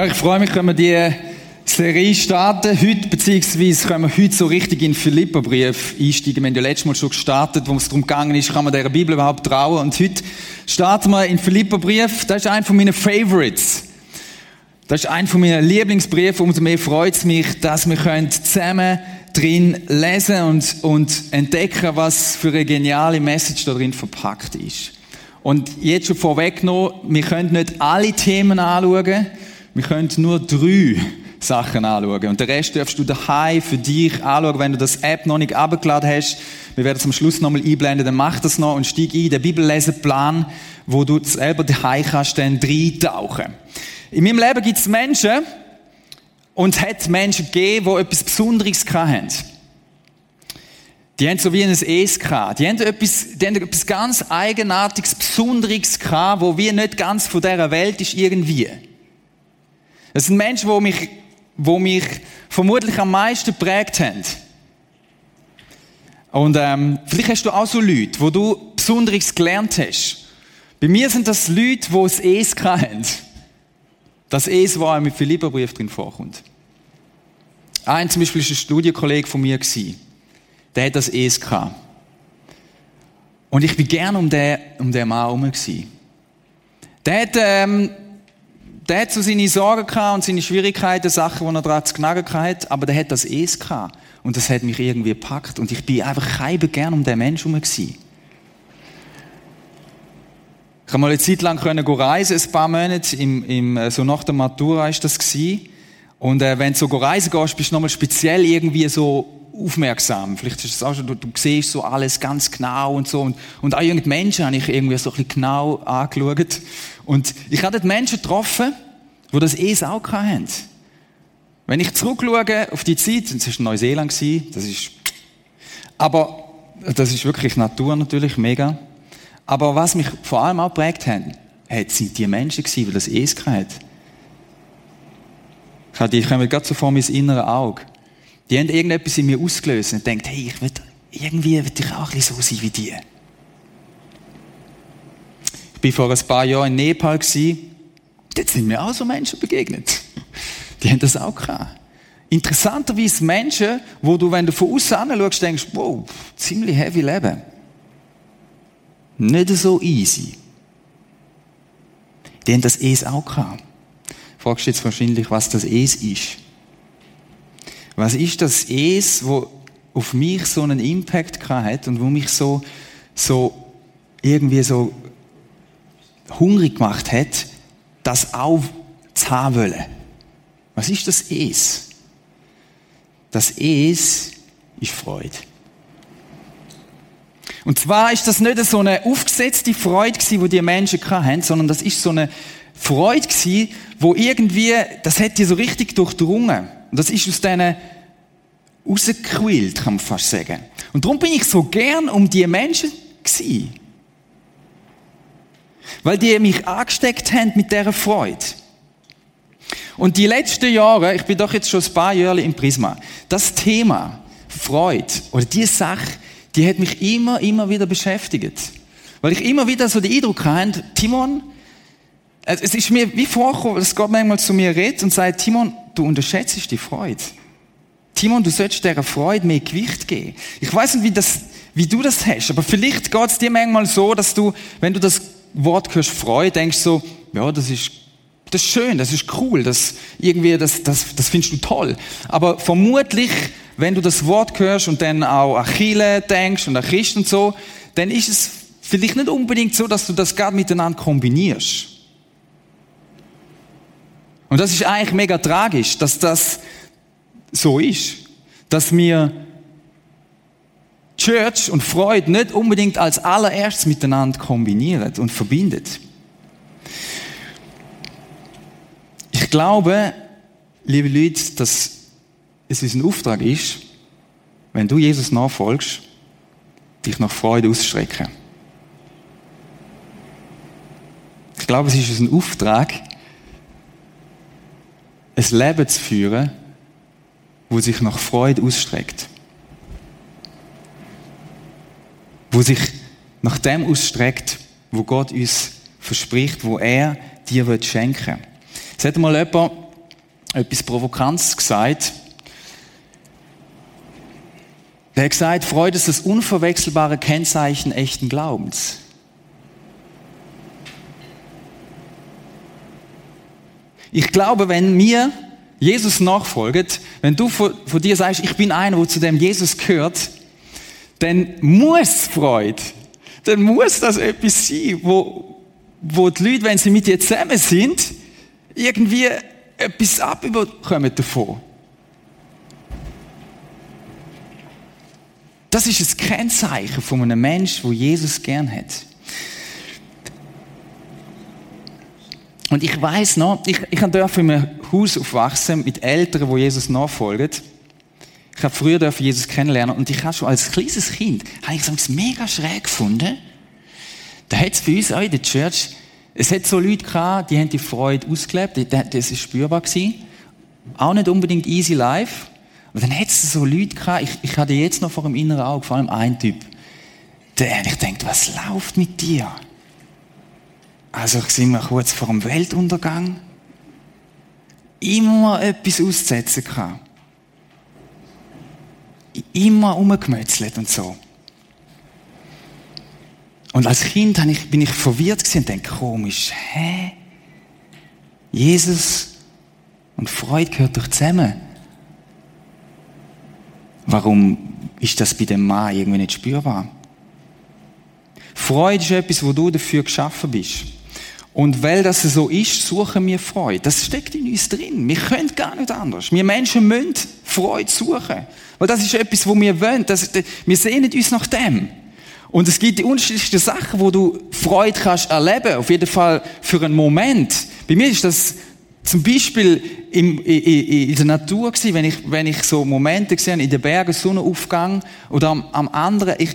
Ja, ich freue mich, wenn wir die Serie starten heute, beziehungsweise können wir heute so richtig in den Philipperbrief einsteigen. Wir haben ja letztes Mal schon gestartet, wo es darum gegangen ist, kann man der Bibel überhaupt trauen. Und heute starten wir in den Philipperbrief. Das ist einer von meinen Favorites. Das ist einer von meinen Lieblingsbriefen. Umso mehr freut es mich, dass wir zusammen drin lesen und, und entdecken, was für eine geniale Message da drin verpackt ist. Und jetzt schon vorweggenommen, wir können nicht alle Themen anschauen, wir können nur drei Sachen anschauen. Und den Rest darfst du daheim für dich anschauen, wenn du das App noch nicht abgeladen hast. Wir werden es am Schluss nochmal einblenden, dann mach das noch und steig ein, den Bibelleseplan, wo du selber daheim kannst, dann reintauchen. In meinem Leben gibt es Menschen, und hat Menschen gegeben, die etwas Besonderes hatten. Die haben so wie ein Es gehabt. Die haben etwas, die haben etwas ganz Eigenartiges, Besonderes gehabt, wo wir nicht ganz von dieser Welt ist irgendwie. Das sind Menschen, die mich, die mich vermutlich am meisten geprägt haben. Und ähm, vielleicht hast du auch so Leute, wo du Besonderes gelernt hast. Bei mir sind das Leute, die es Es haben. Das Es, wo auch mit Philipperbrief drin vorkommt. Ein zum Beispiel ist ein Studienkollege von mir Der hat das Es gehabt. Und ich bin gern um den, um den Mann herum Der hat, ähm, der hat so seine Sorgen gehabt und seine Schwierigkeiten, Sachen, die er dran zu knacken hatte, aber der hat das Es gehabt. Und das hat mich irgendwie gepackt. Und ich bin einfach kein gern um den Menschen herum Ich habe mal eine Zeit lang reisen, ein paar Monate, im, im, äh, so nach der Matura ist das gewesen. Und äh, wenn du so reisen gehst, bist du nochmal speziell irgendwie so aufmerksam. Vielleicht ist es auch schon, du, du siehst so alles ganz genau und so. Und, und auch irgendwelche Menschen habe ich irgendwie so ein bisschen genau angeschaut. Und ich habe dort Menschen getroffen, die das eh auch hatten. Wenn ich zurückschaue auf die Zeit, das war Neuseeland, das ist, aber, das ist wirklich Natur natürlich, mega. Aber was mich vor allem auch geprägt hat, sind die Menschen gewesen, die das eh hatten. Die kommen gerade so vor mein inneres Auge. Die haben irgendetwas in mir ausgelöst und denkt, hey, ich will, irgendwie will ich auch ein so sein wie die. Ich war vor ein paar Jahren in Nepal. Dort sind mir auch so Menschen begegnet. Die haben das auch gehabt. Interessanterweise Menschen, wo du, wenn du von außen anschaust, denkst, wow, ziemlich heavy Leben. Nicht so easy. Die haben das Es auch gehabt. Fragst du jetzt wahrscheinlich, was das Es ist. Was ist das Es, wo auf mich so einen Impact hat und wo mich so, so irgendwie so hungrig gemacht hat, das auch zu haben wollen? Was ist das Es? Das Es ist Freude. Und zwar ist das nicht so eine aufgesetzte Freude gewesen, die die Menschen hatten, sondern das ist so eine Freude gewesen, wo irgendwie, das hat die so richtig durchdrungen. Und das ist aus denen rausgequillt, kann man fast sagen. Und darum bin ich so gern um die Menschen gewesen. Weil die mich angesteckt haben mit dieser Freude. Und die letzten Jahre, ich bin doch jetzt schon ein paar Jahre im Prisma, das Thema Freude oder die Sache, die hat mich immer, immer wieder beschäftigt. Weil ich immer wieder so den Eindruck hatte, Timon, es ist mir wie vorgekommen, dass Gott manchmal zu mir redet und sagt, Timon, du unterschätzt die Freude. Timon, du solltest dieser Freude mehr Gewicht geben. Ich weiß nicht, wie, das, wie du das hast, aber vielleicht geht es dir manchmal so, dass du, wenn du das Wort hörst, Freude, denkst so, ja, das ist, das ist schön, das ist cool, das, irgendwie, das, das, das findest du toll. Aber vermutlich, wenn du das Wort hörst und dann auch an Chile denkst und an Christ und so, dann ist es vielleicht nicht unbedingt so, dass du das gerade miteinander kombinierst. Und das ist eigentlich mega tragisch, dass das so ist. Dass wir Church und Freude nicht unbedingt als allererstes miteinander kombinieren und verbindet. Ich glaube, liebe Leute, dass es unser Auftrag ist, wenn du Jesus nachfolgst, dich nach Freude ausstrecken. Ich glaube, es ist unser Auftrag, ein Leben zu führen, wo sich nach Freude ausstreckt. Wo sich nach dem ausstreckt, wo Gott uns verspricht, wo er dir schenken will. Es hat mal jemand etwas Provokantes gesagt. Er hat gesagt, Freude ist das unverwechselbare Kennzeichen echten Glaubens. Ich glaube, wenn mir Jesus nachfolgt, wenn du von, dir sagst, ich bin einer, wo zu dem Jesus gehört, dann muss Freude, dann muss das etwas sein, wo, wo die Leute, wenn sie mit dir zusammen sind, irgendwie etwas abbekommen davon. Das ist ein Kennzeichen von einem Menschen, wo Jesus gern hat. Und ich weiß noch, ich, ich durfte in einem Haus aufwachsen mit Eltern, wo Jesus nachfolgen. Ich habe früher dürfen Jesus kennenlernen und ich habe schon als kleines Kind, habe ich es mega schräg gefunden. Da hat es bei uns auch in der Church, es hat so Leute gehabt, die haben die Freude ausgelebt, das ist spürbar gewesen. Auch nicht unbedingt easy life. Aber dann hat es so Leute gehabt, ich, ich hatte jetzt noch vor dem inneren Auge, vor allem ein Typ, der, ich denke, was läuft mit dir? Also sind wir kurz vor dem Weltuntergang. Immer etwas auszusetzen kann. Immer umgemetzelt und so. Und als Kind bin ich verwirrt und denke, komisch, hä? Jesus und Freude gehört doch zusammen. Warum ist das bei dem Mann irgendwie nicht spürbar? Freude ist etwas, wo du dafür geschaffen bist. Und weil das so ist, suchen wir Freude. Das steckt in uns drin. Wir können gar nicht anders. Wir Menschen müssen Freude suchen. Weil das ist etwas, wo wir wollen. Das, wir sehnen uns nach dem. Und es gibt die unterschiedlichsten Sachen, wo du Freude kannst erleben. Auf jeden Fall für einen Moment. Bei mir ist das zum Beispiel im, in, in, der Natur gewesen, wenn ich, wenn ich so Momente gesehen in den Bergen, Sonnenaufgang oder am, am anderen ich,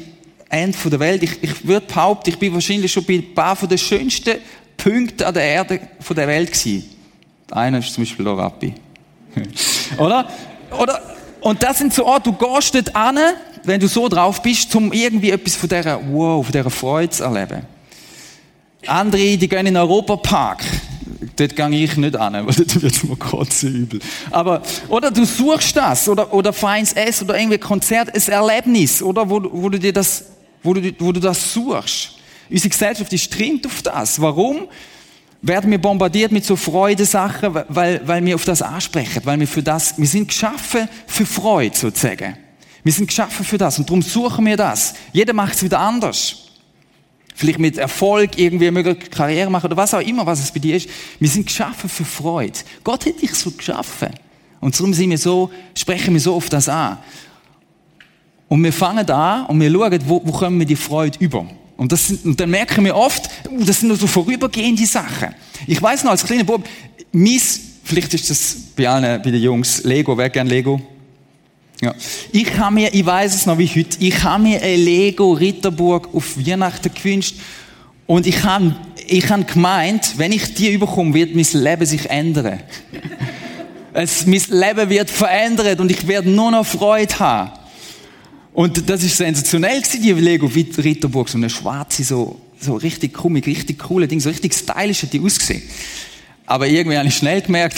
Ende der Welt. Ich, ich würde behaupten, ich bin wahrscheinlich schon bei ein paar von den schönsten Punkte an der Erde von der Welt gewesen. Einer ist zum Beispiel Lorapi. Oder? Oder? Und das sind so Orte, du gehst dort an, wenn du so drauf bist, um irgendwie etwas von dieser, wow, von dieser Freude zu erleben. Andere, die gehen in den Europapark. Dort gehe ich nicht an, weil dort wird mir kotzen übel. Aber, oder du suchst das, oder, oder feins Essen, oder irgendwie Konzert, ein Erlebnis, oder, wo, wo du dir das, wo du, wo du das suchst. Unsere Gesellschaft ist trimmt auf das. Warum? Werden wir bombardiert mit so Freudesachen, weil, weil wir auf das ansprechen, weil wir für das, wir sind geschaffen für Freude sozusagen. Wir sind geschaffen für das und darum suchen wir das. Jeder macht es wieder anders. Vielleicht mit Erfolg irgendwie eine Karriere machen oder was auch immer, was es bei dir ist. Wir sind geschaffen für Freude. Gott hat dich so geschaffen. Und darum sind wir so, sprechen wir so oft das an. Und wir fangen an und wir schauen, wo, wo kommen wir die Freude über. Und, das sind, und dann merken wir oft, uh, das sind nur so vorübergehende Sachen. Ich weiß noch, als kleiner Bub, mies, vielleicht ist das bei allen, bei den Jungs, Lego, wer gern Lego? Ja. Ich habe mir, ich weiß es noch wie heute, ich habe mir ein Lego Ritterburg auf Weihnachten gewünscht und ich habe, ich habe gemeint, wenn ich die überkomme, wird mein Leben sich ändern. es, mein Leben wird verändert und ich werde nur noch Freude haben. Und das ist sensationell gewesen, die Lego Ritterburg, so eine schwarze, so, so richtig komisch, richtig coole Ding, so richtig stylisch hat die ausgesehen. Aber irgendwie habe ich schnell gemerkt,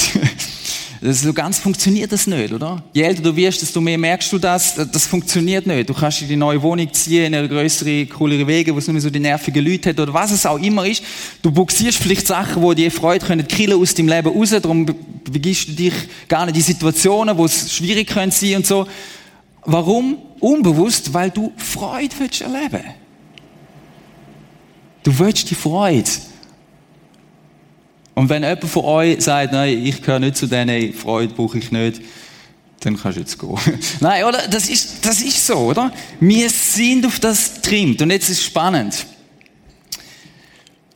das so ganz funktioniert das nicht, oder? Je älter du wirst, desto mehr merkst du das, das funktioniert nicht. Du kannst in die neue Wohnung ziehen, in eine größere, coolere Wege, wo es nur so die nervigen Leute hat oder was es auch immer ist. Du buxierst vielleicht Sachen, wo dir Freude können killen aus deinem Leben raus, darum begibst du dich gar nicht in Situationen, wo es schwierig können sein und so. Warum? Unbewusst, weil du Freude willst erleben. Du willst die Freude. Und wenn jemand von euch sagt, nein, ich gehöre nicht zu denen, Freude brauche ich nicht, dann kannst du jetzt gehen. nein, oder? Das ist, das ist so, oder? Wir sind auf das trimmt. Und jetzt ist es spannend.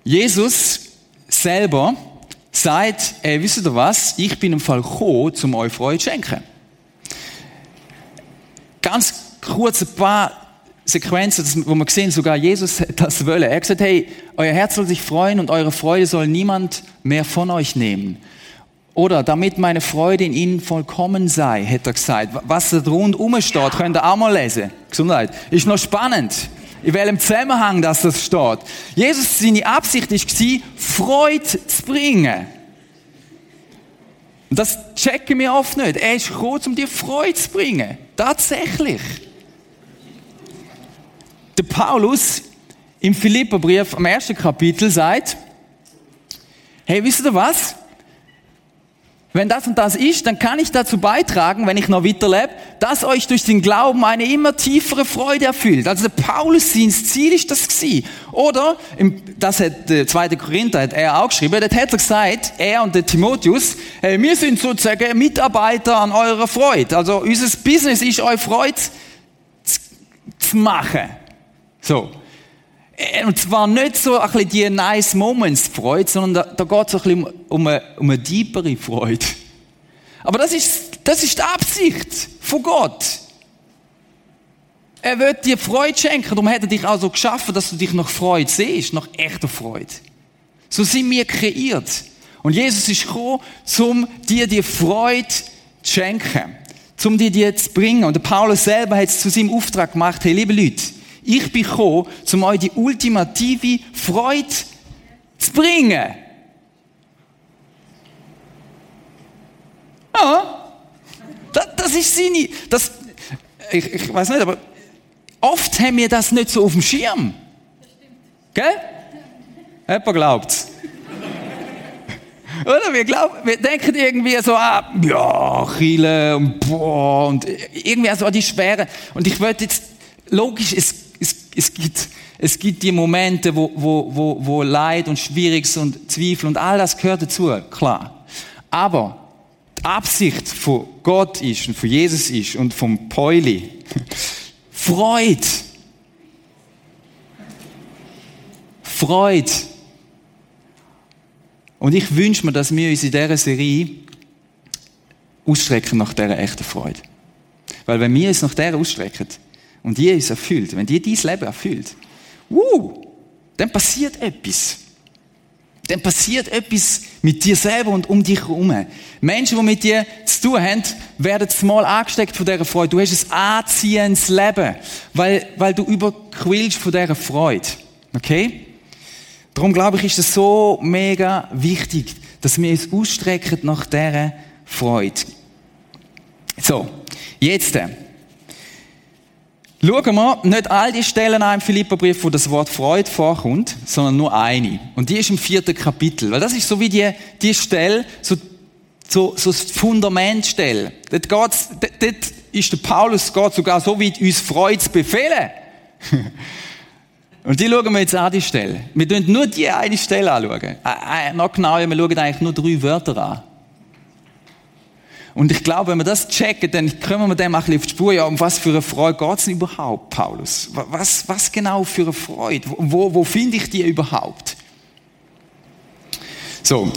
Jesus selber sagt, ey, wisst ihr was? Ich bin im Fall gekommen, um euch Freude zu schenken ganz kurz ein paar Sequenzen, wo wir sehen, sogar Jesus das wollte. Er hat gesagt, hey, euer Herz soll sich freuen und eure Freude soll niemand mehr von euch nehmen. Oder damit meine Freude in ihnen vollkommen sei, hätte er gesagt. Was da rundum steht, könnt ihr auch mal lesen. Gesundheit. Ist noch spannend. In welchem Zusammenhang das, das steht. Jesus, seine Absicht war, Freude zu bringen. Und das checken wir oft nicht. Er ist gekommen, um dir Freude zu bringen. Tatsächlich. Der Paulus im Philipperbrief am ersten Kapitel sagt, hey, wisst ihr was? Wenn das und das ist, dann kann ich dazu beitragen, wenn ich noch weiterlebe, dass euch durch den Glauben eine immer tiefere Freude erfüllt. Also der Paulus, sein Ziel ist das gewesen. Oder, das hat der zweite Korinther, hat er auch geschrieben, das hat er gesagt, er und der Timotheus, hey, wir sind sozusagen Mitarbeiter an eurer Freude. Also unser Business ist, euch Freude zu machen. So. Äh, und zwar nicht so ein bisschen die nice Moments Freude, sondern da, da geht es ein bisschen um, eine, um eine tiefere Freude. Aber das ist, das ist die Absicht von Gott. Er wird dir Freude schenken, darum hat er dich auch so geschaffen, dass du dich nach Freude siehst, nach echter Freude. So sind wir kreiert. Und Jesus ist gekommen, um dir die Freude zu schenken, um dir die zu bringen. Und der Paulus selber hat es zu seinem Auftrag gemacht, hey, liebe Leute, ich bin gekommen, um euch die ultimative Freude zu bringen. Ja, das, das ist seine, das, ich, ich weiß nicht, aber oft haben wir das nicht so auf dem Schirm. Gell? Jemand glaubt's. Oder? Wir, glauben, wir denken irgendwie so, ah, ja, Chile und boah, und irgendwie so die Schwere. Und ich wollte jetzt, logisch, es es, es, gibt, es gibt die Momente, wo, wo, wo, wo Leid und Schwieriges und Zweifel und all das gehört dazu, klar. Aber die Absicht von Gott ist und von Jesus ist und vom Pauli Freude. Freude. Und ich wünsche mir, dass wir uns in dieser Serie ausstrecken nach dieser echten Freude. Weil wenn wir uns nach der ausstrecken, und die ist erfüllt, wenn die dein Leben erfüllt, uh, dann passiert etwas. Dann passiert etwas mit dir selber und um dich herum. Menschen, die mit dir zu tun haben, werden mal angesteckt von dieser Freude. Du hast ein anziehendes Leben, weil, weil du überquillst von dieser Freude. Okay? Darum glaube ich, ist es so mega wichtig, dass wir uns ausstrecken nach dieser Freude. So, jetzt. Schauen wir nicht all die Stellen an im Philipperbrief, wo das Wort Freude vorkommt, sondern nur eine. Und die ist im vierten Kapitel. Weil das ist so wie die, die Stelle, so, so, so das Fundamentstelle. Dort, geht's, dort, dort ist der Paulus geht sogar so weit, uns Freude zu befehlen. Und die schauen wir jetzt an, die Stelle. Wir schauen nur die eine Stelle anschauen. Äh, äh, noch genauer, wir schauen eigentlich nur drei Wörter an. Und ich glaube, wenn wir das checken, dann kommen wir dem auch ein bisschen auf die Spur. Ja, um was für eine Freude geht es überhaupt, Paulus? Was, was genau für eine Freude? Wo, wo finde ich die überhaupt? So.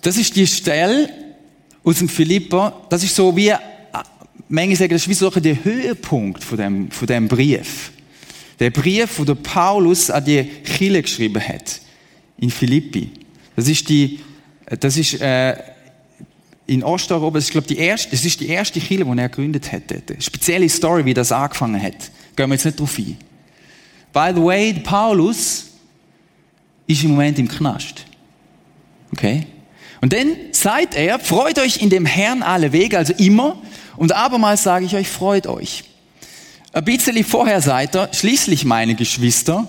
Das ist die Stelle aus dem Philippa. Das ist so wie, manche sagen, das ist wie so der Höhepunkt von dem, von dem Brief. Der Brief, der Paulus an die Chile geschrieben hat. In Philippi. Das ist die, das ist, äh, in Osteuropa, das ist, glaube die erste, das ist die erste Kirche, die er gegründet hat. Dort. Spezielle Story, wie das angefangen hat. Gehen wir jetzt nicht drauf ein. By the way, Paulus ist im Moment im Knast. Okay? Und dann sagt er, freut euch in dem Herrn alle Wege, also immer. Und abermals sage ich euch, freut euch. Ein bisschen vorher seid er, schließlich meine Geschwister,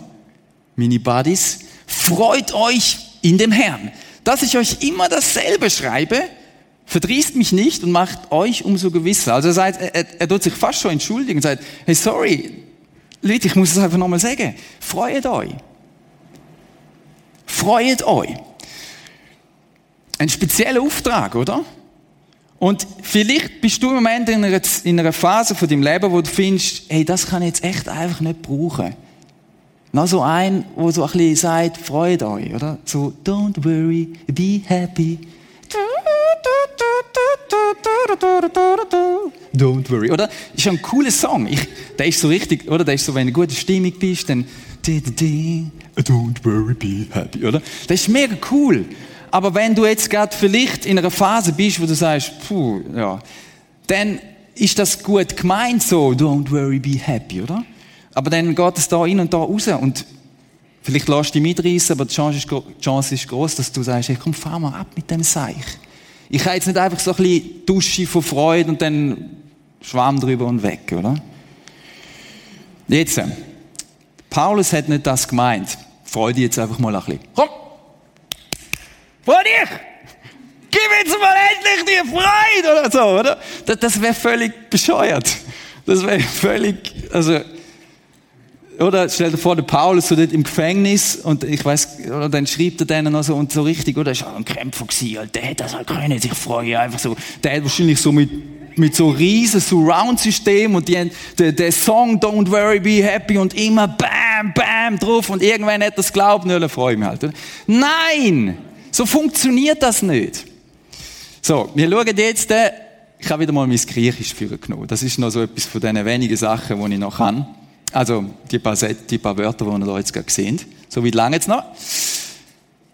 Mini-Buddies, freut euch in dem Herrn. Dass ich euch immer dasselbe schreibe, verdrießt mich nicht und macht euch umso gewisser. Also er, sagt, er, er tut sich fast schon entschuldigen und sagt, hey, sorry, Leute, ich muss es einfach nochmal sagen. Freut euch. Freut euch. Ein spezieller Auftrag, oder? Und vielleicht bist du im Moment in einer, in einer Phase von deinem Leben, wo du findest, hey, das kann ich jetzt echt einfach nicht brauchen. Noch so ein, wo so ein bisschen sagt, freut euch, oder? So, don't worry, be happy. Don't worry. Oder? Ist ein cooler Song. Ich, der ist so richtig, oder? Der ist so, wenn du in guter Stimmung bist, dann Don't worry, be happy, oder? Das ist mega cool. Aber wenn du jetzt gerade vielleicht in einer Phase bist, wo du sagst, puh, ja, dann ist das gut gemeint so, don't worry, be happy, oder? Aber dann geht es da rein und da raus und vielleicht lässt du dich mitreißen, aber die Chance ist, die Chance ist groß, dass du sagst, hey, komm, fahr mal ab mit dem Seich. Ich kann jetzt nicht einfach so ein bisschen Dusche von Freude und dann Schwamm drüber und weg, oder? Jetzt, äh, Paulus hat nicht das gemeint. Freu dich jetzt einfach mal ein bisschen. Komm! Freu dich! Gib jetzt mal endlich die Freude oder so, oder? Das, das wäre völlig bescheuert. Das wäre völlig, also, oder stell dir vor, der Paulus so dort im Gefängnis und ich weiß, oder dann schreibt er denen noch so und so richtig, oder? ist auch ein Kämpfer gewesen, halt, der hätte das halt können, sich freuen, einfach so, der hat wahrscheinlich so mit, mit so riesen Surround-System und die, der, der Song Don't Worry, Be Happy und immer Bam, Bam drauf und irgendwann hat das glaubt, nö, freue ich mich halt, oder? Nein! So funktioniert das nicht. So, wir schauen jetzt, äh, ich habe wieder mal mein Griechisch für genommen. Das ist noch so etwas von den wenigen Sachen, die ich noch kann. Also, die paar, die paar Wörter, die wir da jetzt gerade sehen. So wie lange jetzt noch?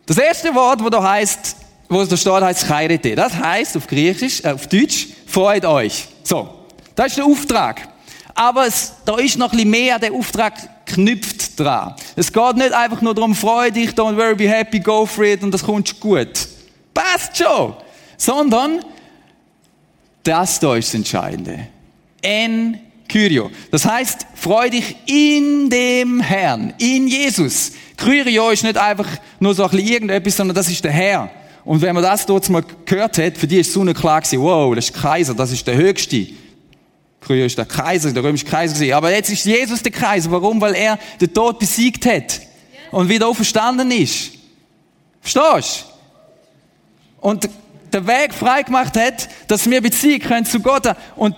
Das erste Wort, wo da heißt, wo da steht, heißt Chairete. Das heißt auf Griechisch, äh, auf Deutsch, freut euch. So. Das ist der Auftrag. Aber es, da ist noch ein bisschen mehr, der Auftrag knüpft dran. Es geht nicht einfach nur darum, freu dich, don't worry, be happy, go for it und das kommt gut. Passt schon. Sondern, das da ist das Entscheidende. En Kyrio. Das heißt, freu dich in dem Herrn, in Jesus. Kyrio ist nicht einfach nur so ein bisschen irgendetwas, sondern das ist der Herr. Und wenn man das dort mal gehört hat, für die ist so eine klar gewesen, wow, das ist Kaiser, das ist der Höchste. Früher ist der Kaiser, der römische Kaiser gewesen. Aber jetzt ist Jesus der Kaiser. Warum? Weil er den Tod besiegt hat. Und wieder auferstanden ist. Verstehst du? Und den Weg freigemacht hat, dass wir Beziehung können zu Gott. Und,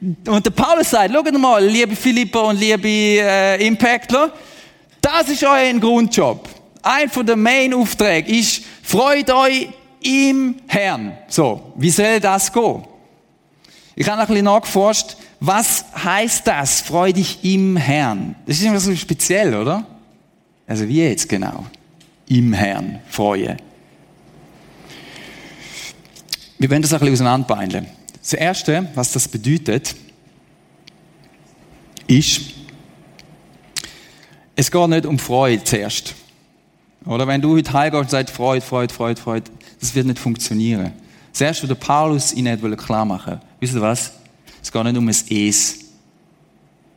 und der Paulus sagt, schaut mal, liebe Philippa und liebe äh, Impactler, das ist euer Grundjob. Ein von den Main-Aufträgen ist, freut euch im Herrn. So, wie soll das gehen? Ich habe noch ein bisschen nachgeforscht, was heißt das, freu dich im Herrn? Das ist immer so speziell, oder? Also wie jetzt genau? Im Herrn freuen. Wir werden das ein bisschen auseinanderbeindeln. Das Erste, was das bedeutet, ist, es geht nicht um Freude zuerst. Oder wenn du heute heimgehst und sagst, Freude, Freude, Freude, Freude, das wird nicht funktionieren. Das Erste, was Paulus ihnen klar machen wollte, wisst ihr was? Es geht nicht um ein Es.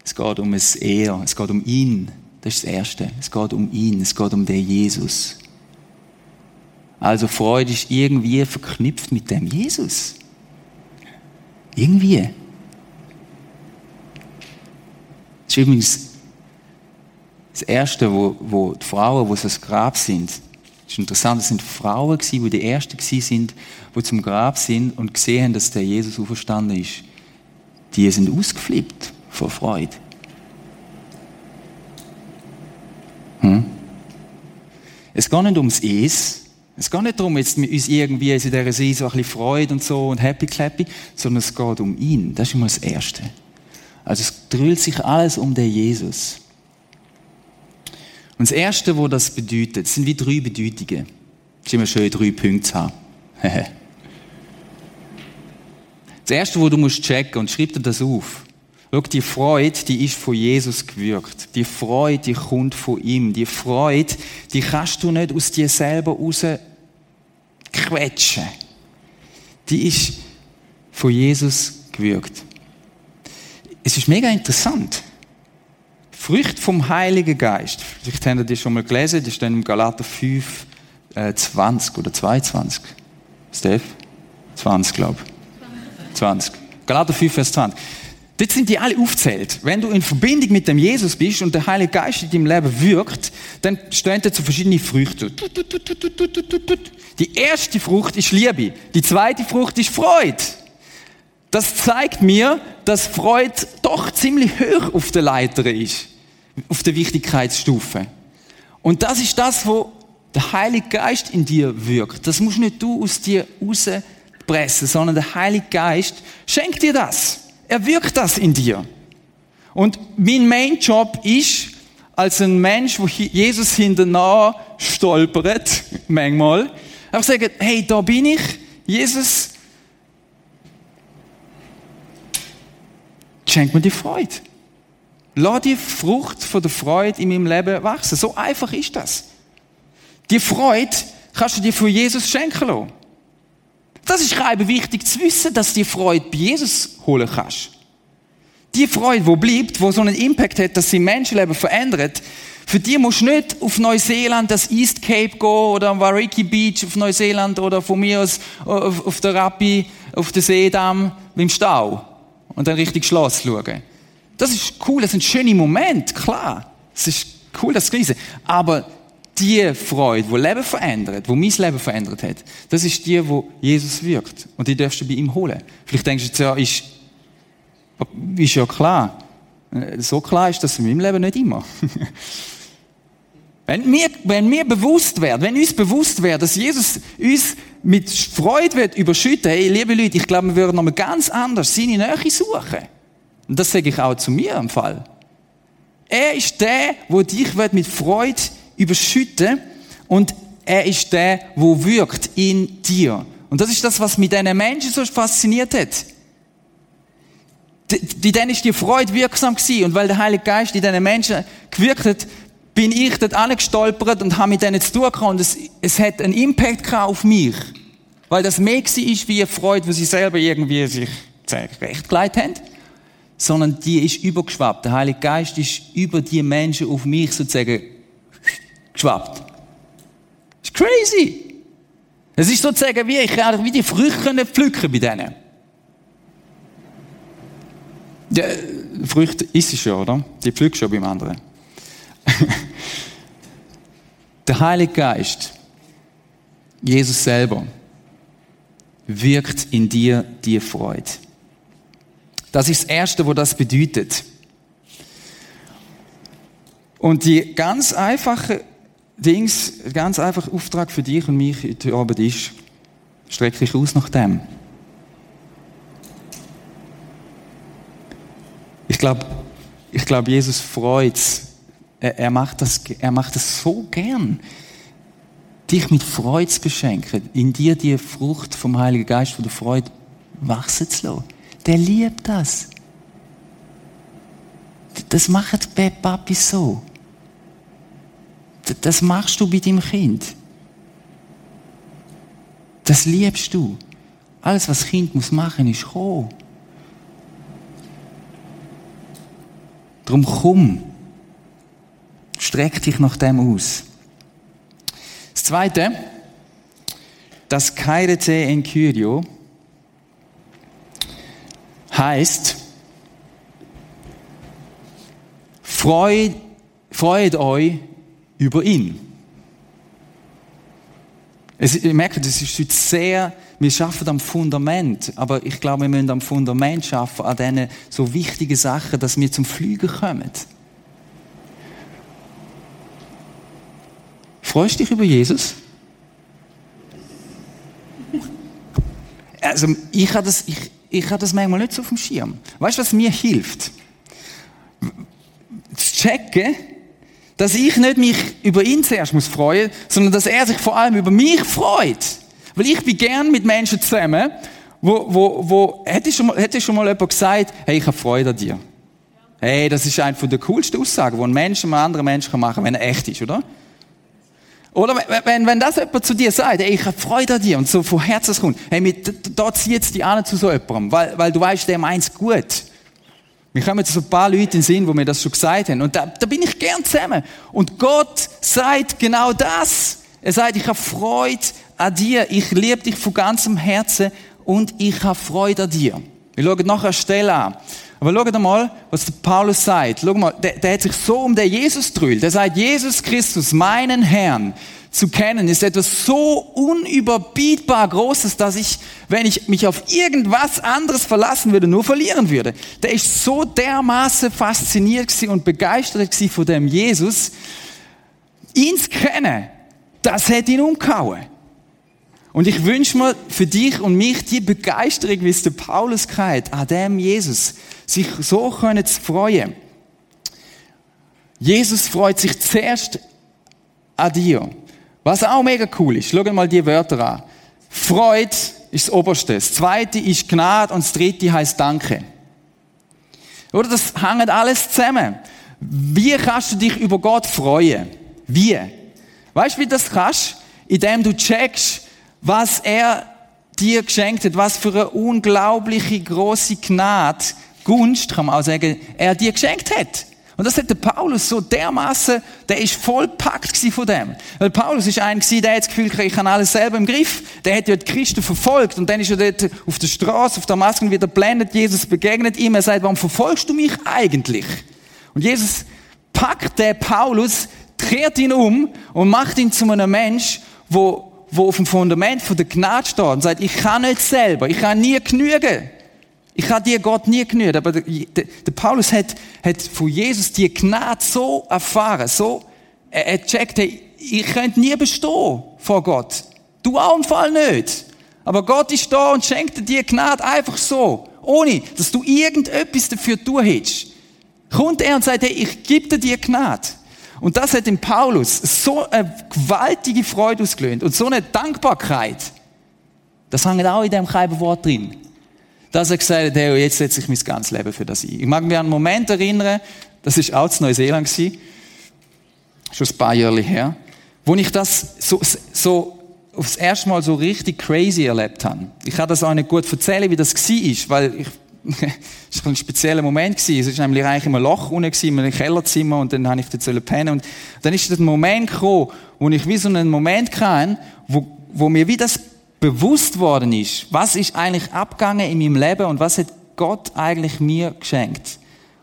Es geht um ein Er. Es geht um ihn. Das ist das Erste. Es geht um ihn. Es geht um den Jesus. Also Freude ist irgendwie verknüpft mit dem Jesus. Irgendwie. Das ist übrigens das Erste, wo, wo die Frauen, die das Grab sind, das ist interessant, das sind Frauen gewesen, die die Ersten sind, die zum Grab sind und gesehen haben, dass der Jesus auferstanden ist. Die sind ausgeflippt vor Freude. Hm? Es geht nicht ums Es, es geht nicht darum, jetzt uns irgendwie in dieser so ein bisschen Freude und so und happy clappy, sondern es geht um ihn. Das ist immer das Erste. Also es drüllt sich alles um den Jesus. Und das Erste, wo das bedeutet, sind wie drei Bedeutungen. Es ist immer schön, drei Punkte zu haben. das Erste, wo du musst checken, und schreib dir das auf. Schau, die Freude, die ist von Jesus gewirkt. Die Freude, die kommt von ihm. Die Freude, die kannst du nicht aus dir selber raus quetschen. Die ist von Jesus gewirkt. Es ist mega interessant. Früchte vom Heiligen Geist. Vielleicht habt ihr die schon mal gelesen, das steht im Galater 5, äh, 20 oder 22. Steph? 20, glaube ich. 20. Galater 5, Vers 20. Dort sind die alle aufzählt. Wenn du in Verbindung mit dem Jesus bist und der Heilige Geist in deinem Leben wirkt, dann stehen da zu verschiedene Früchte. Die erste Frucht ist Liebe. Die zweite Frucht ist Freude. Das zeigt mir, dass Freude doch ziemlich hoch auf der Leiter ist. Auf der Wichtigkeitsstufe. Und das ist das, wo der Heilige Geist in dir wirkt. Das musst nicht du aus dir rauspressen, sondern der Heilige Geist schenkt dir das. Er wirkt das in dir. Und mein Main Job ist, als ein Mensch, wo Jesus hinterher stolpert, manchmal, einfach sagen, hey, da bin ich, Jesus, schenk mir die Freude. Lass die Frucht von der Freude in meinem Leben wachsen. So einfach ist das. Die Freude kannst du dir von Jesus schenken lassen. Das ist rein wichtig zu wissen, dass die Freude bei Jesus holen kannst. Die Freude, die bleibt, die so einen Impact hat, dass sie Menschenleben verändert, für die musst du nicht auf Neuseeland, das East Cape gehen oder am Wariki Beach auf Neuseeland oder von mir aus auf, auf der Rappi, auf der Seedamm im Stau und dann richtig Schloss schauen. Das ist cool, das ist ein schöner Moment, klar. Es ist cool, das zu Aber die Freude, die Leben verändert, die mein Leben verändert hat, das ist die, wo Jesus wirkt. Und die darfst du bei ihm holen. Vielleicht denkst du jetzt, ja, ist, ist ja klar. So klar ist das in meinem Leben nicht immer. wenn, wir, wenn wir bewusst werden, wenn uns bewusst wird, dass Jesus uns mit Freude wird überschütten, hey, liebe Leute, ich glaube, wir würden nochmal ganz anders seine Nähe suchen. Und das sage ich auch zu mir im Fall. Er ist der, wo dich mit Freude überschütten und er ist der, wo wirkt in dir. Und das ist das, was mit diesen Menschen so fasziniert hat. Die, denen ist die Freude wirksam gewesen. Und weil der Heilige Geist in diesen Menschen gewirkt hat, bin ich dort gestolpert und habe mit denen zu tun gehabt. Und es, es hat einen Impact auf mich. Weil das mehr war wie eine Freude, die sie selber irgendwie sich rechtgelegt haben. Sondern die ist übergeschwappt. Der Heilige Geist ist über die Menschen auf mich sozusagen geschwappt. Das ist crazy. Es ist sozusagen wie, ich kann wie die Früchte pflücken bei denen. Ja, Früchte isst es schon, oder? Die pflückst schon beim anderen. Der Heilige Geist, Jesus selber, wirkt in dir die Freude. Das ist das Erste, wo das bedeutet. Und die ganz einfache Dings, ganz einfach Auftrag für dich und mich heute Abend ist, streck dich aus nach dem. Ich glaube, ich glaube, Jesus freut er, er, macht das, er macht das so gern, dich mit Freude zu beschenken, in dir die Frucht vom Heiligen Geist von der Freude wachsen zu lassen. Der liebt das. Das macht Papi so. Das machst du bei deinem Kind. Das liebst du. Alles, was das Kind muss machen, ist kommen. Drum komm. Streck dich nach dem aus. Das zweite, das Kairete en Kyrio heißt, freut, freut euch über ihn. Es, ich merke, das ist jetzt sehr, wir schaffen am Fundament, aber ich glaube, wir müssen am Fundament schaffen, an diesen so wichtigen Sachen, dass wir zum Fliegen kommen. Freust du dich über Jesus? Also, ich habe das, ich, ich habe das manchmal nicht so auf dem Schirm. Weißt du, was mir hilft? Zu checken, dass ich nicht mich über ihn zuerst muss freuen, sondern dass er sich vor allem über mich freut. Weil ich bin gern mit Menschen zusammen, wo, wo, wo, hätte schon mal, hätte schon mal jemand gesagt, hey, ich habe Freude an dir. Hey, das ist eine der coolsten Aussagen, die ein Mensch einem anderen Menschen machen kann, wenn er echt ist, oder? Oder wenn, wenn das jemand zu dir sagt, hey, ich habe Freude an dir und so von Herzen kommt, hey, da zieht es dich an zu so jemandem, weil, weil du weißt, der meint es gut. Wir kommen jetzt so ein paar Leute in den Sinn, wo mir das schon gesagt haben. Und da, da bin ich gern zusammen. Und Gott sagt genau das. Er sagt, ich habe Freude an dir. Ich liebe dich von ganzem Herzen und ich habe Freude an dir. Wir schauen nachher eine Stelle an. Aber schaut mal, was der Paulus sagt. Schau mal, der, der hat sich so um den Jesus drüllt. Der sagt, Jesus Christus, meinen Herrn, zu kennen, ist etwas so unüberbietbar Großes, dass ich, wenn ich mich auf irgendwas anderes verlassen würde, nur verlieren würde. Der ist so dermaßen fasziniert und begeistert von dem Jesus. Ihn zu kennen, das hätte ihn umgehauen. Und ich wünsche mir für dich und mich die Begeisterung, wie es der Paulus hat, an dem Jesus, sich so können zu freuen. Jesus freut sich zuerst an dir. Was auch mega cool ist, schau mal die Wörter an. Freude ist das Oberste. Das Zweite ist Gnade und das Dritte heißt Danke. Oder das hängt alles zusammen. Wie kannst du dich über Gott freuen? Wie? Weißt du, wie das kannst? Indem du checkst, was er dir geschenkt hat, was für eine unglaubliche große Gnade, Gunst, kann man auch sagen, er dir geschenkt hat. Und das hat der Paulus so dermaßen, der ist voll packt von dem. Weil Paulus ist ein der hat das Gefühl, ich habe alles selber im Griff. Der hat ja die Christen verfolgt und dann ist er dort auf der Straße, auf der Maske wieder blendet. Jesus begegnet ihm. Er sagt, warum verfolgst du mich eigentlich? Und Jesus packt den Paulus, dreht ihn um und macht ihn zu einem Mensch, wo, wo auf dem Fundament von der Gnade steht und sagt, ich kann nicht selber, ich kann nie genügen. Ich habe dir Gott nie genügt, aber der, der, Paulus hat, hat von Jesus die Gnade so erfahren, so, er, er checkt, hey, ich könnte nie bestehen vor Gott. Du auch im Fall nicht. Aber Gott ist da und schenkt dir Gnade einfach so, ohne, dass du irgendetwas dafür tun hättest. Kommt er und sagt, hey, ich gebe dir Gnade. Und das hat in Paulus so eine gewaltige Freude ausgelöst und so eine Dankbarkeit. Das hängt auch in dem Wort drin dass er gesagt hat, hey, jetzt setze ich mein ganzes Leben für das ein. Ich mag mich an einen Moment erinnern, das ist auch in Neuseeland schon ein paar Jahre her, wo ich das so, so aufs erste Mal so richtig crazy erlebt habe. Ich kann das auch nicht gut erzählen, wie das war, weil ich, es war ein spezieller Moment. Es war nämlich eigentlich immer ein Loch unten in einem Kellerzimmer und dann habe ich dort pennen und dann ist der Moment gekommen, wo ich wie so einen Moment hatte, wo, wo mir wie das bewusst worden ist, was ist eigentlich abgegangen in meinem Leben und was hat Gott eigentlich mir geschenkt.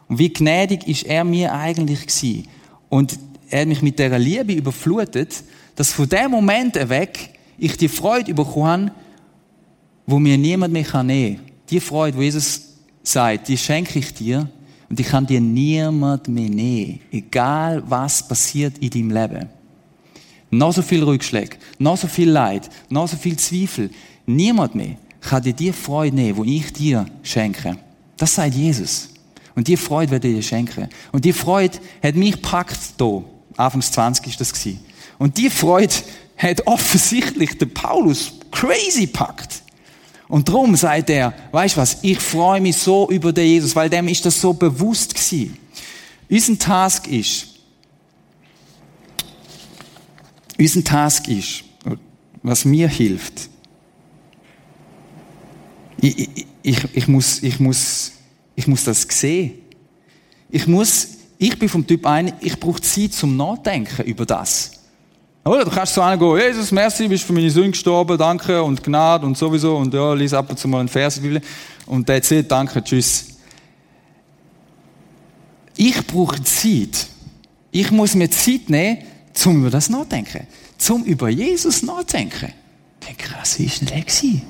Und wie gnädig ist er mir eigentlich gewesen. Und er hat mich mit dieser Liebe überflutet, dass von dem Moment weg ich die Freude bekommen wo mir niemand mehr nehmen kann. Die Freude, wo Jesus sagt, die schenke ich dir und die kann dir niemand mehr nehmen. Egal was passiert in deinem Leben noch so viel Rückschläge, noch so viel Leid, noch so viel Zweifel. Niemand mehr kann dir die Freude nehmen, die ich dir schenke. Das sagt Jesus. Und die Freude werde ich dir schenken. Und die Freude hat mich gepackt hier. Anfangs 20 ist das gewesen. Und die Freude hat offensichtlich der Paulus crazy packt. Und darum sagt er, weißt was, ich freue mich so über den Jesus, weil dem ist das so bewusst gewesen. Unser Task ist, unser Task ist, was mir hilft, ich, ich, ich, muss, ich, muss, ich muss das sehen. Ich muss, ich bin vom Typ ein, ich brauche Zeit zum Nachdenken über das. Oder? Du kannst so angehen, Jesus, merci, bist für meine Sünden gestorben, danke und Gnade und sowieso und ja, lies ab und zu mal einen Vers und der erzählt, danke, tschüss. Ich brauche Zeit. Ich muss mir Zeit nehmen, zum über das nachdenken. Zum über Jesus nachdenken. Denke, was ist denn der?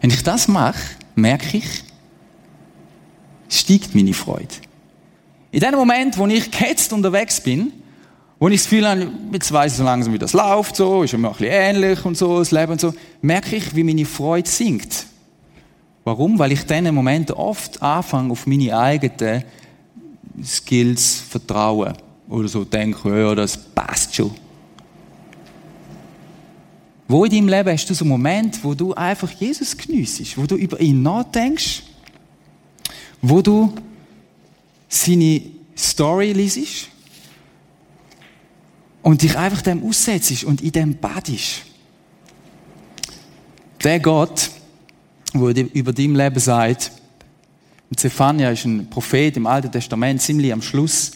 Wenn ich das mache, merke ich, steigt meine Freude. In dem Moment, wo ich gehetzt unterwegs bin, wo ich das Gefühl habe, jetzt weiss ich so langsam, wie das läuft, so, ist immer ein bisschen ähnlich und so, das Leben und so, merke ich, wie meine Freude sinkt. Warum? Weil ich in diesen Momenten oft anfange, auf meine eigenen Skills vertrauen oder so denken, ja, das passt schon. Wo in deinem Leben hast du so einen Moment, wo du einfach Jesus geniessest, wo du über ihn nachdenkst, wo du seine Story liest und dich einfach dem aussetzt und in dem badest. Der Gott, wo über dein Leben sagt, Zephania ist ein Prophet im Alten Testament, ziemlich am Schluss,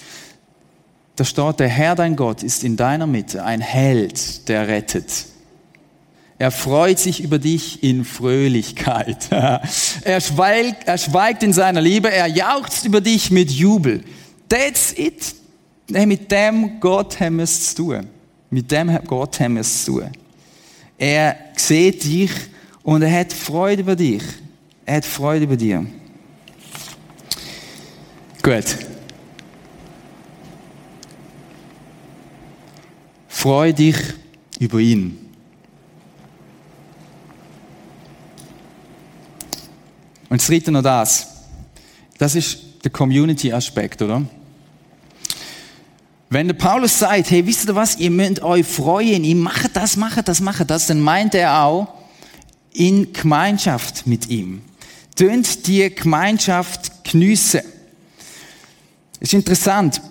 da steht, der Herr dein Gott ist in deiner Mitte ein Held, der rettet. Er freut sich über dich in Fröhlichkeit. er, schweigt, er schweigt in seiner Liebe, er jauchzt über dich mit Jubel. That's it. Mit dem Gott haben wir es zu tun. Mit dem Gott haben wir es zu tun. Er sieht dich und er hat Freude über dich. Er hat Freude über dir. Gut. Freu dich über ihn. Und das dritte noch das. Das ist der Community-Aspekt, oder? Wenn der Paulus sagt, hey, wisst ihr was, ihr müsst euch freuen, ihr macht das, macht das, macht das, dann meint er auch in Gemeinschaft mit ihm. Tönt die Gemeinschaft geniessen. Es ist interessant.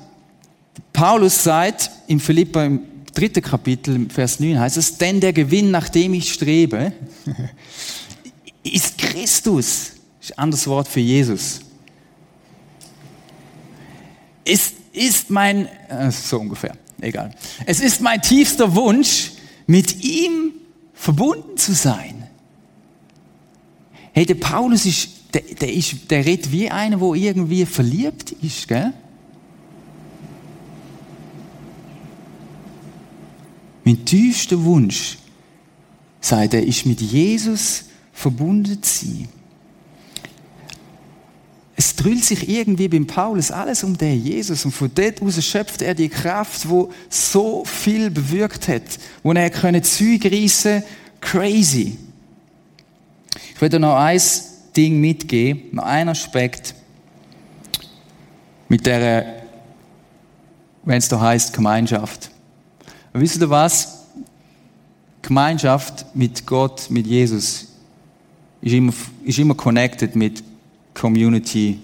Paulus sagt in Philippa im dritten Kapitel, Vers 9 heißt es, denn der Gewinn, nach dem ich strebe, ist Christus. Ist ein anderes Wort für Jesus. Es ist mein, äh, so ungefähr, egal. Es ist mein tiefster Wunsch, mit ihm verbunden zu sein. Hey, der Paulus ist, der, der ist, der redet wie einer, der irgendwie verliebt ist, gell? Mein tiefster Wunsch, sagt er, ist mit Jesus verbunden zu sein. Es drüllt sich irgendwie beim Paulus alles um den Jesus und von dort aus schöpft er die Kraft, wo so viel bewirkt hat, wo er können Züge crazy. Ich werde noch ein Ding mitgeben, noch ein Aspekt mit der, wenn es da heißt Gemeinschaft. Und wisst ihr was? Gemeinschaft mit Gott, mit Jesus, ist immer, ist immer connected mit Community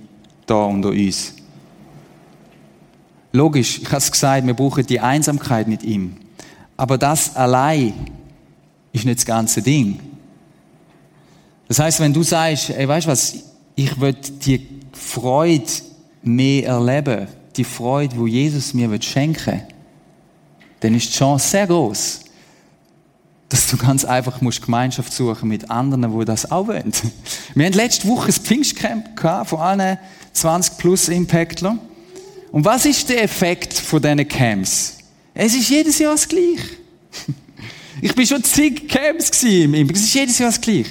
da unter uns. Logisch, ich habe es gesagt, wir brauchen die Einsamkeit mit ihm. Aber das allein ist nicht das ganze Ding. Das heißt, wenn du sagst, ey, weißt du was, ich will die Freude mehr erleben, die Freude, wo Jesus mir schenken will, dann ist die Chance sehr groß, dass du ganz einfach musst Gemeinschaft suchen mit anderen, die das auch wollen. Wir hatten letzte Woche ein Pfingstcamp von allen 20 plus Impactler. Und was ist der Effekt von diesen Camps? Es ist jedes Jahr das Gleiche. Ich bin schon zig Camps im Es ist jedes Jahr das Gleiche.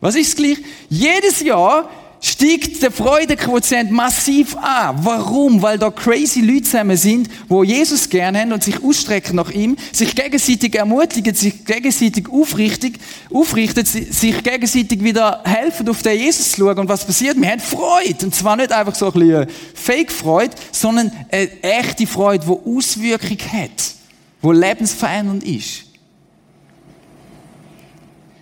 Was ist das Gleiche? Jedes Jahr steigt der Freudequotient massiv an. Warum? Weil da crazy Leute zusammen sind, wo Jesus gerne haben und sich ausstrecken nach ihm, sich gegenseitig ermutigen, sich gegenseitig aufrichtig, aufrichten, sich gegenseitig wieder helfen, auf den Jesus zu schauen. Und was passiert? Wir haben Freude. Und zwar nicht einfach so ein bisschen Fake-Freude, sondern eine echte Freude, die Auswirkung hat, die lebensverändernd ist.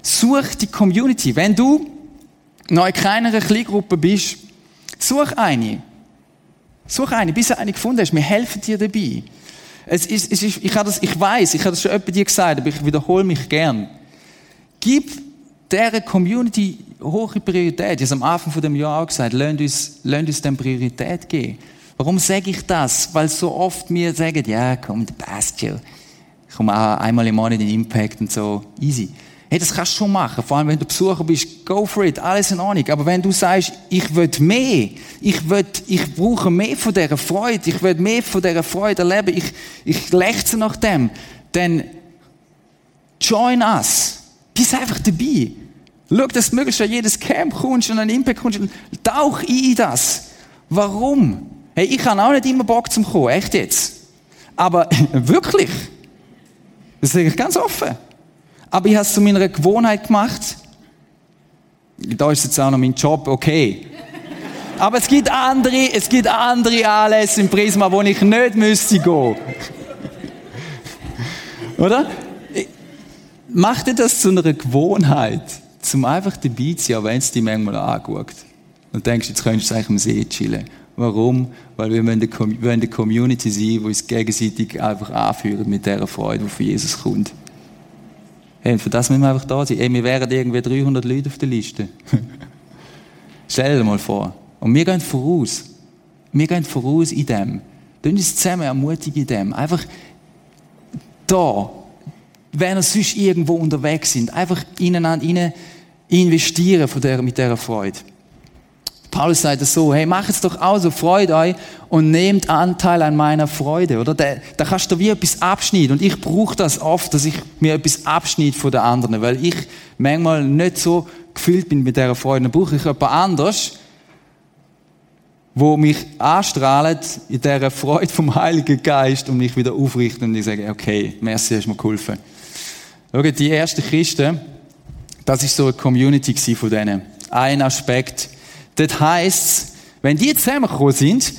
Such die Community. Wenn du noch in kleineren Kleingruppe bist, such eine. Such eine, bis du eine gefunden hast. Wir helfen dir dabei. Es ist, es ist, ich, habe das, ich weiß, ich habe das schon öppe dir gesagt, aber ich wiederhole mich gern. Gib dieser Community hohe Priorität. Ich habe am Anfang von dem Jahr auch gesagt, lasst uns, lasst uns dem Priorität geben. Warum sage ich das? Weil so oft mir sagen, ja, komm, der schon. Ich komme auch einmal im Monat in Impact und so. Easy. Hey, das kannst du schon machen. Vor allem, wenn du Besucher bist, go for it. Alles in Ordnung. Aber wenn du sagst, ich will mehr, ich will, ich brauche mehr von dieser Freude, ich will mehr von dieser Freude erleben, ich, ich lechze nach dem, dann join us. Bist einfach dabei. Schau, dass du möglichst an jedes Camp kommst und an Impact kommst tauch in das. Warum? Hey, ich habe auch nicht immer Bock zum kommen. Echt jetzt. Aber wirklich. Das sage ich ganz offen. Aber ich habe es zu meiner Gewohnheit gemacht. Da ist jetzt auch noch mein Job, okay. Aber es gibt andere, es gibt andere Anlässe im Prisma, wo ich nicht müsste gehen. Oder? Mach dir das zu einer Gewohnheit, zum einfach dabei zu sein, wenn es dich manchmal anguckt. Und denkst, jetzt könntest du eigentlich am See chillen. Warum? Weil wir wollen eine Community sein, die uns gegenseitig einfach anführt mit dieser Freude, die von Jesus kommt. Hey, für das müssen wir einfach da sein. Hey, wir wären irgendwie 300 Leute auf der Liste. Stell dir mal vor. Und wir gehen voraus. Wir gehen voraus in dem. Tun uns zusammen ermutigen in dem. Einfach da, wenn wir sonst irgendwo unterwegs sind, einfach ineinander investieren mit dieser Freude. Paulus sagt es so, hey, mach es doch auch so, freut euch und nehmt Anteil an meiner Freude, oder? Da, da kannst du wie etwas abschneiden. Und ich brauche das oft, dass ich mir etwas abschneide von den anderen, weil ich manchmal nicht so gefüllt bin mit dieser Freude. Dann brauche ich jemand anders, wo mich anstrahlt in dieser Freude vom Heiligen Geist und mich wieder aufrichtet und ich sage, okay, merci, hast mir geholfen. Schau, die ersten Christen, das ist so eine Community von denen. Ein Aspekt, das heisst, wenn die zusammengekommen sind,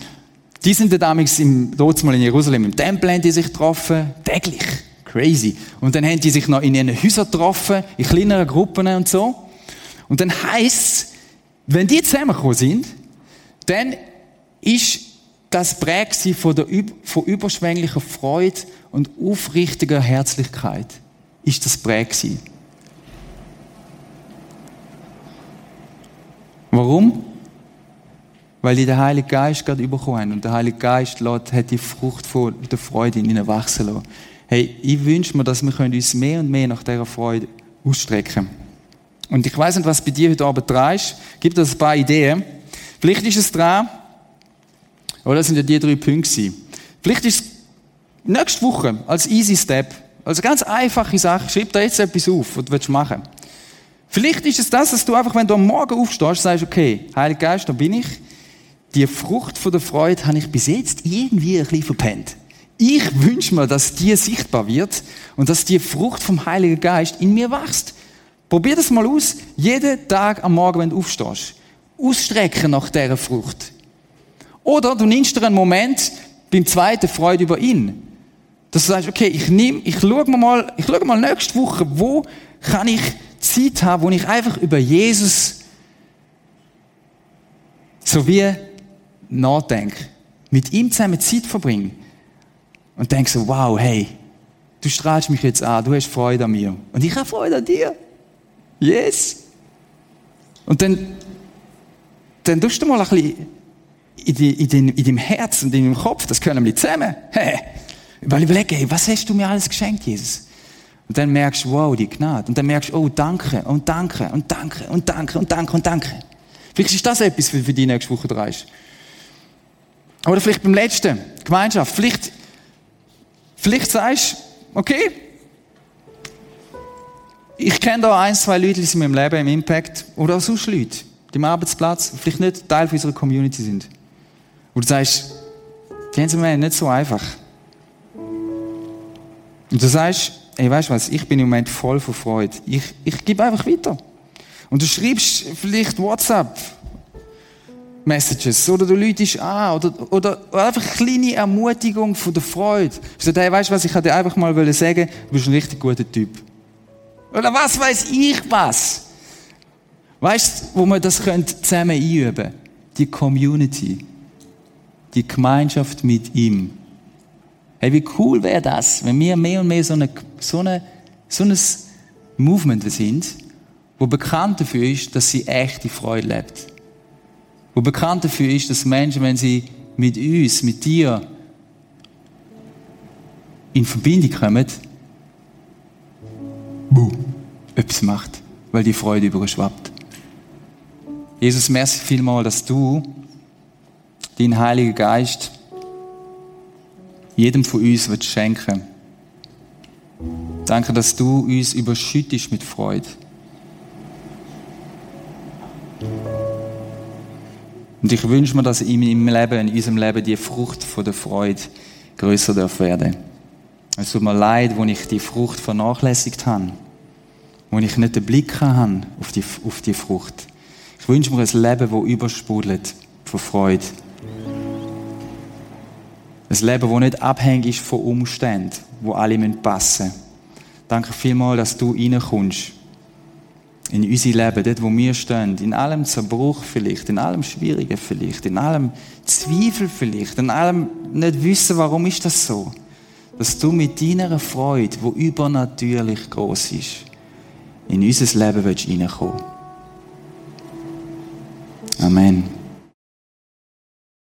die sind damals im, dort mal in Jerusalem im Tempel haben die sich getroffen, täglich. Crazy. Und dann haben die sich noch in ihren Häusern getroffen, in kleineren Gruppen und so. Und dann heisst wenn die zusammengekommen sind, dann ist das prägt von der von überschwänglicher Freude und aufrichtiger Herzlichkeit ist das prägt Warum? Weil die den Heiligen Geist gerade bekommen haben. Und der Heilige Geist lässt, hat die Frucht von der Freude in ihnen wachsen lassen. Hey, ich wünsche mir, dass wir uns mehr und mehr nach dieser Freude ausstrecken können. Und ich weiß nicht, was bei dir heute Abend dran ist. Gibt es ein paar Ideen? Vielleicht ist es dran, oder das sind ja die drei Punkte. Vielleicht ist es nächste Woche als easy step, als ganz einfache Sache, schreib da jetzt etwas auf, was du machen willst. Vielleicht ist es das, dass du einfach, wenn du am Morgen aufstehst, sagst, okay, Heiliger Geist, da bin ich. Die Frucht von der Freude habe ich bis jetzt irgendwie ein bisschen verpennt. Ich wünsche mir, dass die sichtbar wird und dass die Frucht vom Heiligen Geist in mir wächst. Probier das mal aus. Jeden Tag am Morgen, wenn du aufstehst. Ausstrecken nach dieser Frucht. Oder du nimmst dir einen Moment beim zweiten Freude über ihn. Dass du sagst, okay, ich nehme, ich schaue mal, ich schaue mal nächste Woche, wo kann ich Zeit haben, wo ich einfach über Jesus so wie nachdenke. Mit ihm zusammen Zeit verbringe. Und denke so, wow, hey, du strahlst mich jetzt an, du hast Freude an mir. Und ich habe Freude an dir. Yes. Und dann, dann tust du mal ein bisschen in, die, in, den, in deinem Herz und in deinem Kopf, das können wir zusammen. Hey, weil überlege, hey, was hast du mir alles geschenkt, Jesus? Und dann merkst du, wow, die Gnade. Und dann merkst du, oh, danke und danke und danke und danke und danke und danke. Vielleicht ist das etwas für, für die nächste Woche drei. Oder vielleicht beim letzten, Gemeinschaft. Vielleicht, vielleicht sagst du, okay, ich kenne da ein, zwei Leute in meinem Leben, im Impact, oder auch sonst Leute, die am Arbeitsplatz, vielleicht nicht Teil unserer Community sind. Wo du sagst, die haben es mir nicht so einfach. Und du sagst, ey, weißt du was, ich bin im Moment voll von Freude. Ich, ich gebe einfach weiter. Und du schreibst vielleicht WhatsApp, Messages oder du läutest an oder, oder, einfach eine kleine Ermutigung von der Freude. Sage, hey, weißt du was, ich dir einfach mal sagen, du bist ein richtig guter Typ. Oder was weiß ich was? Weißt du, wo wir das zusammen einüben können? Die Community. Die Gemeinschaft mit ihm. Hey, wie cool wäre das, wenn wir mehr und mehr so, eine, so, eine, so ein Movement sind, wo bekannt dafür ist, dass sie echte Freude lebt. Wo bekannt dafür ist, dass Menschen, wenn sie mit uns, mit dir in Verbindung kommen, buh, etwas macht, weil die Freude überschwappt. Jesus, merci vielmal, dass du deinen Heiligen Geist jedem von uns wird schenken. Danke, dass du uns überschüttest mit Freude. Und ich wünsche mir, dass in meinem Leben, in unserem Leben, die Frucht von der Freude größer darf werden. Es tut mir leid, wo ich die Frucht vernachlässigt habe, wo ich nicht den Blick habe auf die, auf die Frucht. Ich wünsche mir ein Leben, das übersprudelt von Freude. Ein Leben, das nicht abhängig ist von Umständen, wo alle passen müssen. Danke vielmals, dass du reinkommst. In unser Leben, dort, wo wir stehen. In allem Zerbruch vielleicht, in allem Schwierigen vielleicht, in allem Zweifel vielleicht, in allem nicht wissen, warum ist das so. Dass du mit deiner Freude, wo übernatürlich groß ist, in unser Leben reinkommen willst. Amen.